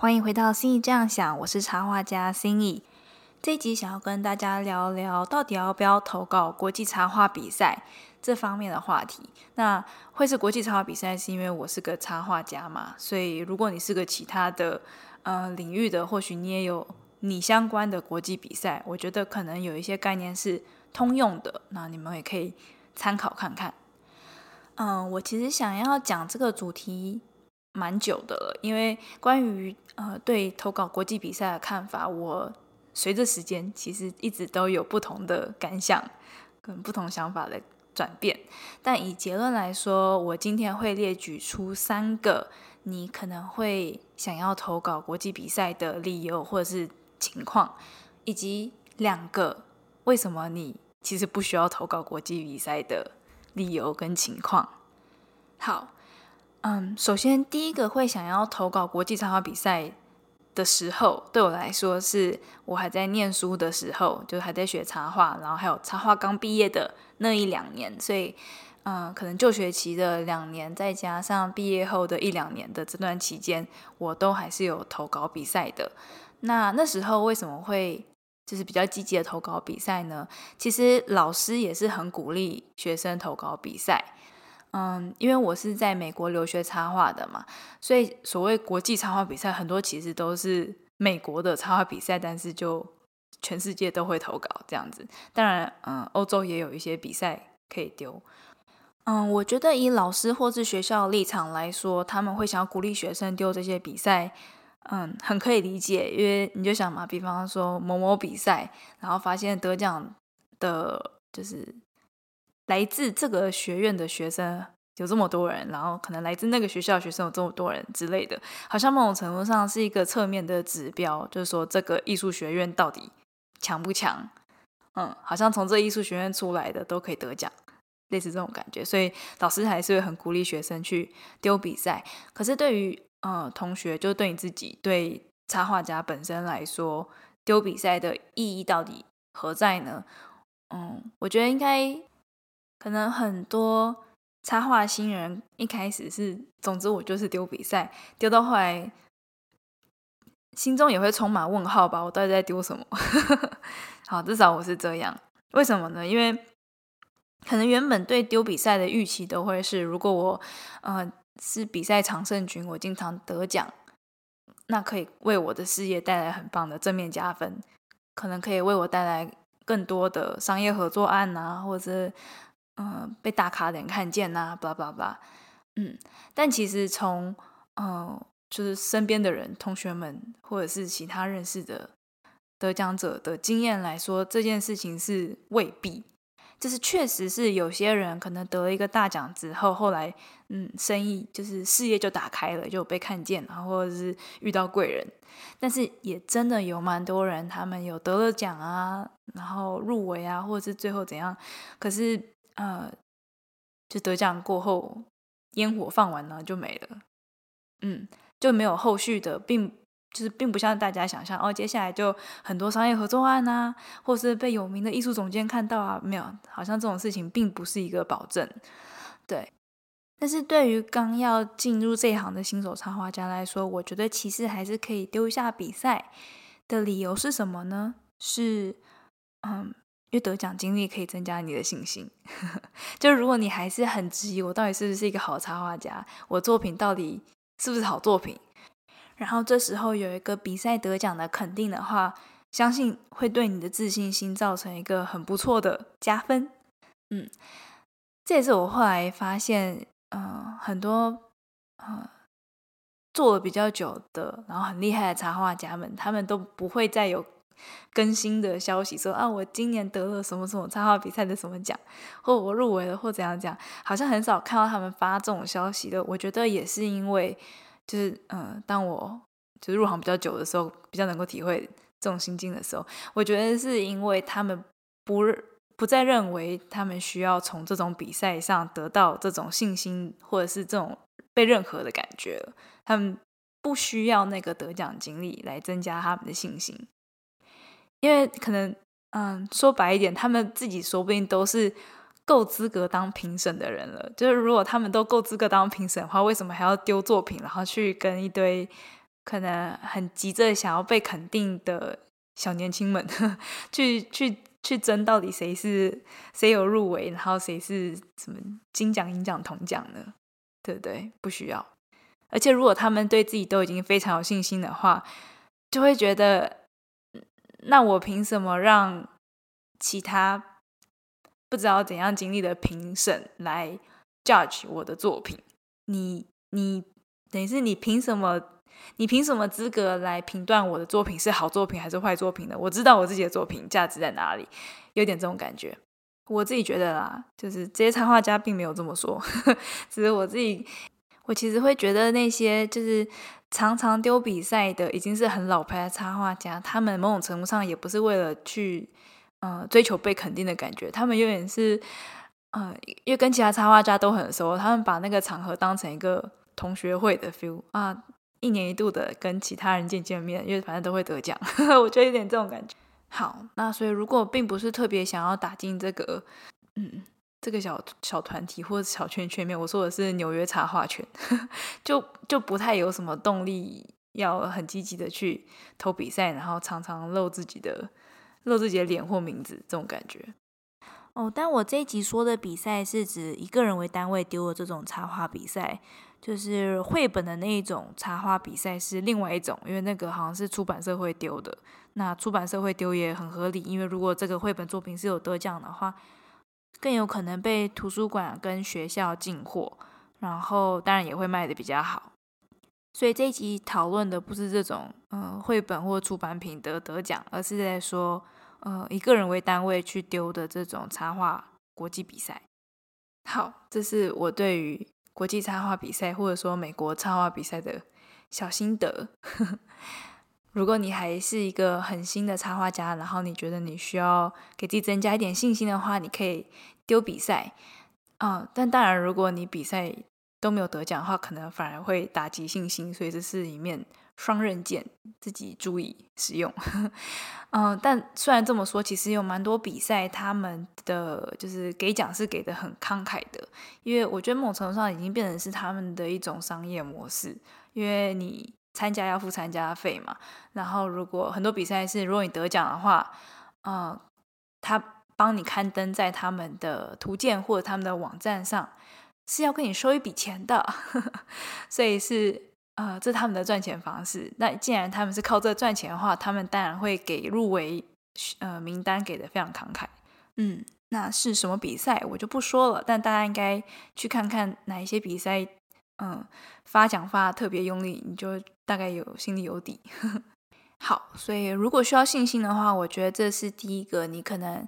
欢迎回到心意这样想，我是插画家心意。这一集想要跟大家聊聊，到底要不要投稿国际插画比赛这方面的话题。那会是国际插画比赛，是因为我是个插画家嘛？所以如果你是个其他的呃领域的，或许你也有你相关的国际比赛，我觉得可能有一些概念是通用的，那你们也可以参考看看。嗯，我其实想要讲这个主题。蛮久的了，因为关于呃对投稿国际比赛的看法，我随着时间其实一直都有不同的感想跟不同想法的转变。但以结论来说，我今天会列举出三个你可能会想要投稿国际比赛的理由或者是情况，以及两个为什么你其实不需要投稿国际比赛的理由跟情况。好。嗯，首先第一个会想要投稿国际插画比赛的时候，对我来说是我还在念书的时候，就还在学插画，然后还有插画刚毕业的那一两年，所以嗯，可能就学期的两年，再加上毕业后的一两年的这段期间，我都还是有投稿比赛的。那那时候为什么会就是比较积极的投稿比赛呢？其实老师也是很鼓励学生投稿比赛。嗯，因为我是在美国留学插画的嘛，所以所谓国际插画比赛，很多其实都是美国的插画比赛，但是就全世界都会投稿这样子。当然，嗯，欧洲也有一些比赛可以丢。嗯，我觉得以老师或是学校立场来说，他们会想要鼓励学生丢这些比赛，嗯，很可以理解。因为你就想嘛，比方说某某比赛，然后发现得奖的，就是。来自这个学院的学生有这么多人，然后可能来自那个学校的学生有这么多人之类的，好像某种程度上是一个侧面的指标，就是说这个艺术学院到底强不强？嗯，好像从这艺术学院出来的都可以得奖，类似这种感觉。所以老师还是会很鼓励学生去丢比赛。可是对于呃同学，就对你自己，对插画家本身来说，丢比赛的意义到底何在呢？嗯，我觉得应该。可能很多插画新人一开始是，总之我就是丢比赛，丢到后来，心中也会充满问号吧？我到底在丢什么？好，至少我是这样。为什么呢？因为可能原本对丢比赛的预期都会是，如果我呃是比赛常胜军，我经常得奖，那可以为我的事业带来很棒的正面加分，可能可以为我带来更多的商业合作案啊，或者是。嗯，被大咖的人看见呐，巴拉巴拉，嗯，但其实从嗯，就是身边的人、同学们，或者是其他认识的得奖者的经验来说，这件事情是未必，就是确实是有些人可能得了一个大奖之后，后来嗯，生意就是事业就打开了，就被看见了，或者是遇到贵人，但是也真的有蛮多人，他们有得了奖啊，然后入围啊，或者是最后怎样，可是。呃，就得奖过后，烟火放完了就没了，嗯，就没有后续的，并就是并不像大家想象哦，接下来就很多商业合作案啊，或是被有名的艺术总监看到啊，没有，好像这种事情并不是一个保证，对。但是对于刚要进入这一行的新手插画家来说，我觉得其实还是可以丢一下比赛的理由是什么呢？是，嗯。因为得奖经历可以增加你的信心，就如果你还是很质疑我到底是不是一个好插画家，我作品到底是不是好作品，然后这时候有一个比赛得奖的肯定的话，相信会对你的自信心造成一个很不错的加分。嗯，这也是我后来发现，嗯，很多嗯做了比较久的，然后很厉害的插画家们，他们都不会再有。更新的消息说啊，我今年得了什么什么插画比赛的什么奖，或我入围了或怎样讲，好像很少看到他们发这种消息的。我觉得也是因为，就是嗯，当我就入行比较久的时候，比较能够体会这种心境的时候，我觉得是因为他们不不再认为他们需要从这种比赛上得到这种信心，或者是这种被认可的感觉。他们不需要那个得奖经历来增加他们的信心。因为可能，嗯，说白一点，他们自己说不定都是够资格当评审的人了。就是如果他们都够资格当评审的话，为什么还要丢作品，然后去跟一堆可能很急着想要被肯定的小年轻们，去去去争到底谁是谁有入围，然后谁是什么金奖、银奖、铜奖呢？对不对？不需要。而且如果他们对自己都已经非常有信心的话，就会觉得，那我凭什么让其他不知道怎样经历的评审来 judge 我的作品？你你等于是你凭什么？你凭什么资格来评断我的作品是好作品还是坏作品呢？我知道我自己的作品价值在哪里，有点这种感觉。我自己觉得啦，就是这些插画家并没有这么说，只是我自己，我其实会觉得那些就是常常丢比赛的，已经是很老牌的插画家，他们某种程度上也不是为了去嗯追求被肯定的感觉，他们有点是嗯，因为跟其他插画家都很熟，他们把那个场合当成一个同学会的 feel 啊。一年一度的跟其他人见见面，因为反正都会得奖，我觉得有点这种感觉。好，那所以如果并不是特别想要打进这个，嗯，这个小小团体或者小圈圈面，我说的是纽约插画圈，就就不太有什么动力要很积极的去投比赛，然后常常露自己的露自己的脸或名字这种感觉。哦，但我这一集说的比赛是指一个人为单位丢的这种插画比赛。就是绘本的那一种插画比赛是另外一种，因为那个好像是出版社会丢的。那出版社会丢也很合理，因为如果这个绘本作品是有得奖的话，更有可能被图书馆跟学校进货，然后当然也会卖的比较好。所以这一集讨论的不是这种呃绘本或出版品的得奖，而是在说呃以个人为单位去丢的这种插画国际比赛。好，这是我对于。国际插画比赛，或者说美国插画比赛的小心得。如果你还是一个很新的插画家，然后你觉得你需要给自己增加一点信心的话，你可以丢比赛嗯。但当然，如果你比赛都没有得奖的话，可能反而会打击信心。所以这是一面。双刃剑，自己注意使用。嗯，但虽然这么说，其实有蛮多比赛，他们的就是给奖是给的很慷慨的，因为我觉得某种程度上已经变成是他们的一种商业模式。因为你参加要付参加费嘛，然后如果很多比赛是如果你得奖的话，嗯，他帮你刊登在他们的图鉴或者他们的网站上，是要跟你收一笔钱的，所以是。呃，这是他们的赚钱方式。那既然他们是靠这赚钱的话，他们当然会给入围呃名单给的非常慷慨。嗯，那是什么比赛我就不说了，但大家应该去看看哪一些比赛，嗯，发奖发特别用力，你就大概有心里有底。好，所以如果需要信心的话，我觉得这是第一个你可能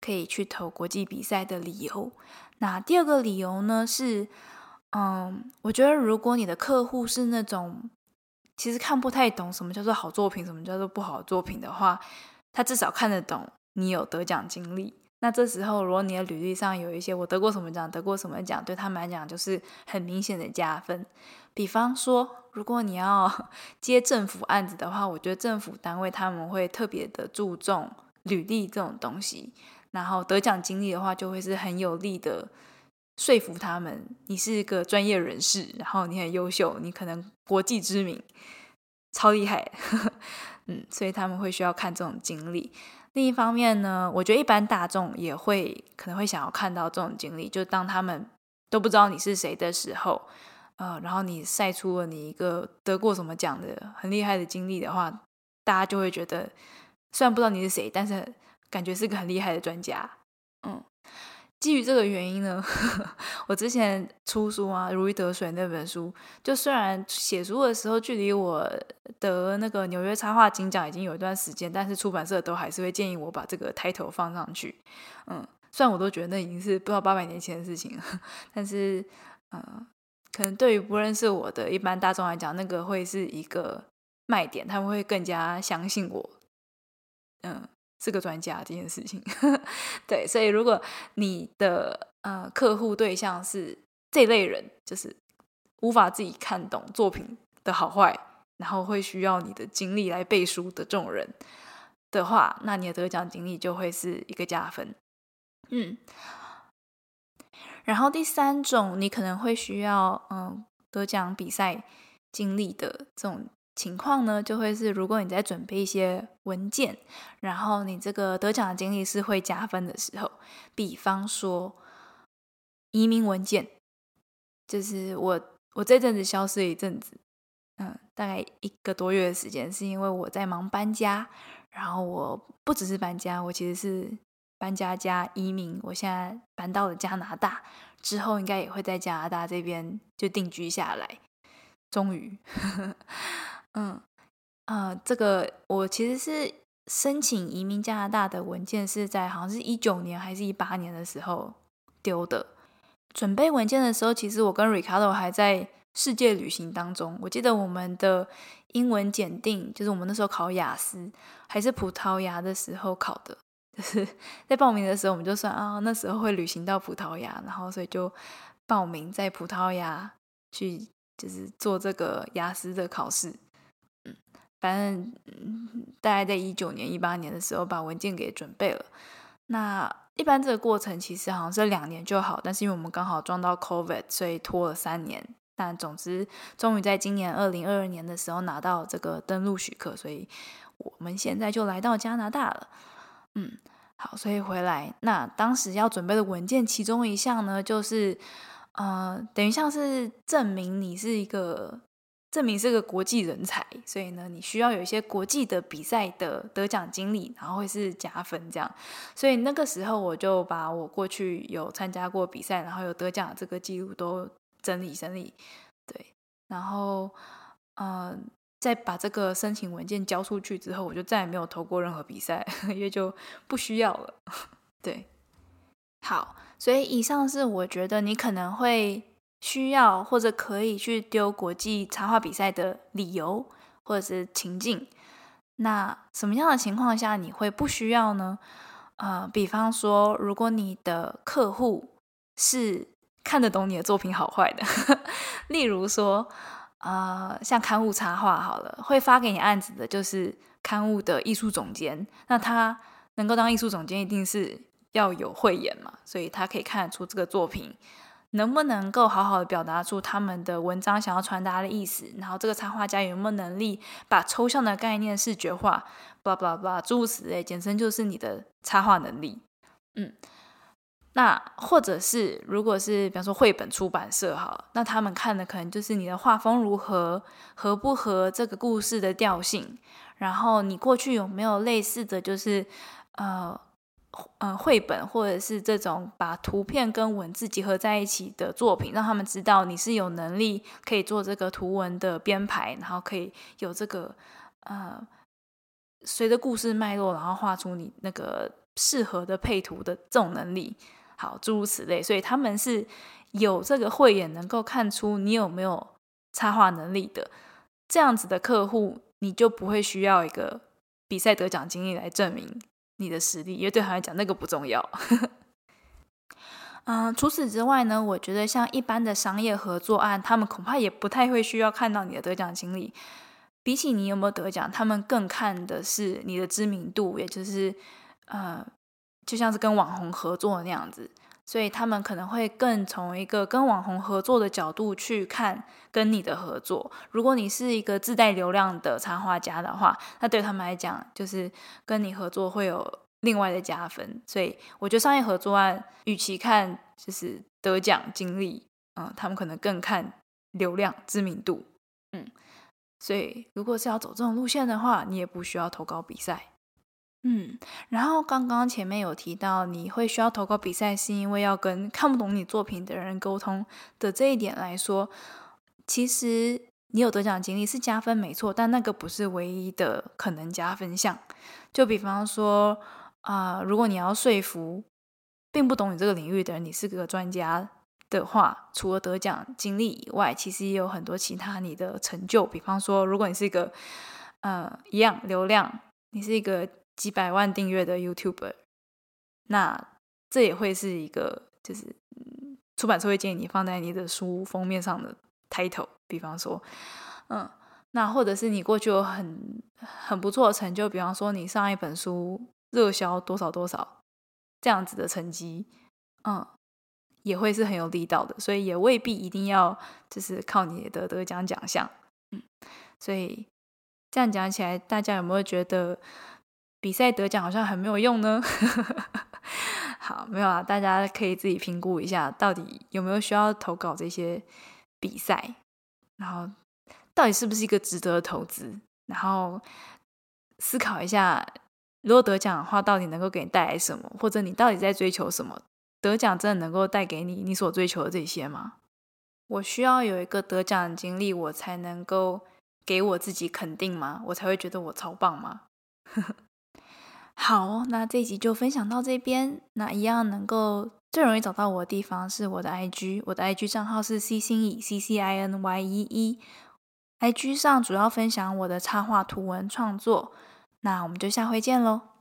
可以去投国际比赛的理由。那第二个理由呢是。嗯，我觉得如果你的客户是那种其实看不太懂什么叫做好作品，什么叫做不好作品的话，他至少看得懂你有得奖经历。那这时候，如果你的履历上有一些我得过什么奖，得过什么奖，对他们来讲就是很明显的加分。比方说，如果你要 接政府案子的话，我觉得政府单位他们会特别的注重履历这种东西，然后得奖经历的话，就会是很有力的。说服他们，你是一个专业人士，然后你很优秀，你可能国际知名，超厉害，嗯，所以他们会需要看这种经历。另一方面呢，我觉得一般大众也会可能会想要看到这种经历，就当他们都不知道你是谁的时候，呃，然后你晒出了你一个得过什么奖的很厉害的经历的话，大家就会觉得，虽然不知道你是谁，但是感觉是个很厉害的专家，嗯。基于这个原因呢，我之前出书啊，《如鱼得水》那本书，就虽然写书的时候距离我得那个纽约插画金奖已经有一段时间，但是出版社都还是会建议我把这个 title 放上去。嗯，虽然我都觉得那已经是不知道八百年前的事情了，但是，嗯，可能对于不认识我的一般大众来讲，那个会是一个卖点，他们会更加相信我。嗯。这个专家这件事情，对，所以如果你的呃客户对象是这类人，就是无法自己看懂作品的好坏，然后会需要你的经历来背书的这种人的话，那你的得奖经历就会是一个加分。嗯，然后第三种，你可能会需要嗯得奖比赛经历的这种情况呢，就会是如果你在准备一些文件，然后你这个得奖的经历是会加分的时候，比方说移民文件，就是我我这阵子消失一阵子，嗯，大概一个多月的时间，是因为我在忙搬家，然后我不只是搬家，我其实是搬家加移民，我现在搬到了加拿大，之后应该也会在加拿大这边就定居下来，终于。嗯，呃，这个我其实是申请移民加拿大的文件是在好像是一九年还是一八年的时候丢的。准备文件的时候，其实我跟 Ricardo 还在世界旅行当中。我记得我们的英文检定，就是我们那时候考雅思还是葡萄牙的时候考的，就是在报名的时候我们就算啊，那时候会旅行到葡萄牙，然后所以就报名在葡萄牙去，就是做这个雅思的考试。反正嗯大概在一九年、一八年的时候把文件给准备了。那一般这个过程其实好像是两年就好，但是因为我们刚好撞到 COVID，所以拖了三年。但总之，终于在今年二零二二年的时候拿到这个登陆许可，所以我们现在就来到加拿大了。嗯，好，所以回来那当时要准备的文件，其中一项呢，就是呃，等于像是证明你是一个。证明是个国际人才，所以呢，你需要有一些国际的比赛的得奖经历，然后会是加分这样。所以那个时候我就把我过去有参加过比赛，然后有得奖这个记录都整理整理，对，然后呃，再把这个申请文件交出去之后，我就再也没有投过任何比赛，因为就不需要了。对，好，所以以上是我觉得你可能会。需要或者可以去丢国际插画比赛的理由或者是情境，那什么样的情况下你会不需要呢？呃，比方说，如果你的客户是看得懂你的作品好坏的，例如说，呃，像刊物插画好了，会发给你案子的就是刊物的艺术总监，那他能够当艺术总监，一定是要有慧眼嘛，所以他可以看得出这个作品。能不能够好好的表达出他们的文章想要传达的意思？然后这个插画家有没有能力把抽象的概念视觉化？blah blah blah，诸如此类，简称就是你的插画能力。嗯，那或者是如果是比方说绘本出版社哈，那他们看的可能就是你的画风如何合不合这个故事的调性，然后你过去有没有类似的就是呃。嗯，绘本或者是这种把图片跟文字结合在一起的作品，让他们知道你是有能力可以做这个图文的编排，然后可以有这个呃随着故事脉络，然后画出你那个适合的配图的这种能力。好，诸如此类，所以他们是有这个慧眼，能够看出你有没有插画能力的。这样子的客户，你就不会需要一个比赛得奖经历来证明。你的实力，因为对他来讲那个不重要。嗯，除此之外呢，我觉得像一般的商业合作案，他们恐怕也不太会需要看到你的得奖经历。比起你有没有得奖，他们更看的是你的知名度，也就是呃，就像是跟网红合作那样子。所以他们可能会更从一个跟网红合作的角度去看跟你的合作。如果你是一个自带流量的插画家的话，那对他们来讲，就是跟你合作会有另外的加分。所以我觉得商业合作案，与其看就是得奖经历，嗯，他们可能更看流量知名度，嗯。所以如果是要走这种路线的话，你也不需要投稿比赛。嗯，然后刚刚前面有提到你会需要投稿比赛，是因为要跟看不懂你作品的人沟通的这一点来说，其实你有得奖经历是加分没错，但那个不是唯一的可能加分项。就比方说啊，如果你要说服并不懂你这个领域的人，你是个专家的话，除了得奖经历以外，其实也有很多其他你的成就。比方说，如果你是一个呃一样流量，你是一个。几百万订阅的 YouTuber，那这也会是一个，就是出版社会建议你放在你的书封面上的 title。比方说，嗯，那或者是你过去有很很不错的成就，比方说你上一本书热销多少多少这样子的成绩，嗯，也会是很有力道的。所以也未必一定要就是靠你的得奖奖项，嗯，所以这样讲起来，大家有没有觉得比赛得奖好像很没有用呢？好，没有啊，大家可以自己评估一下，到底有没有需要投稿这些比赛，然后到底是不是一个值得投资，然后思考一下，如果得奖的话，到底能够给你带来什么，或者你到底在追求什么？得奖真的能够带给你你所追求的这些吗？我需要有一个得奖的经历，我才能够给我自己肯定吗？我才会觉得我超棒吗？好，那这集就分享到这边。那一样能够最容易找到我的地方是我的 IG，我的 IG 账号是 C 星 E C C I N Y E E，IG 上主要分享我的插画图文创作。那我们就下回见喽。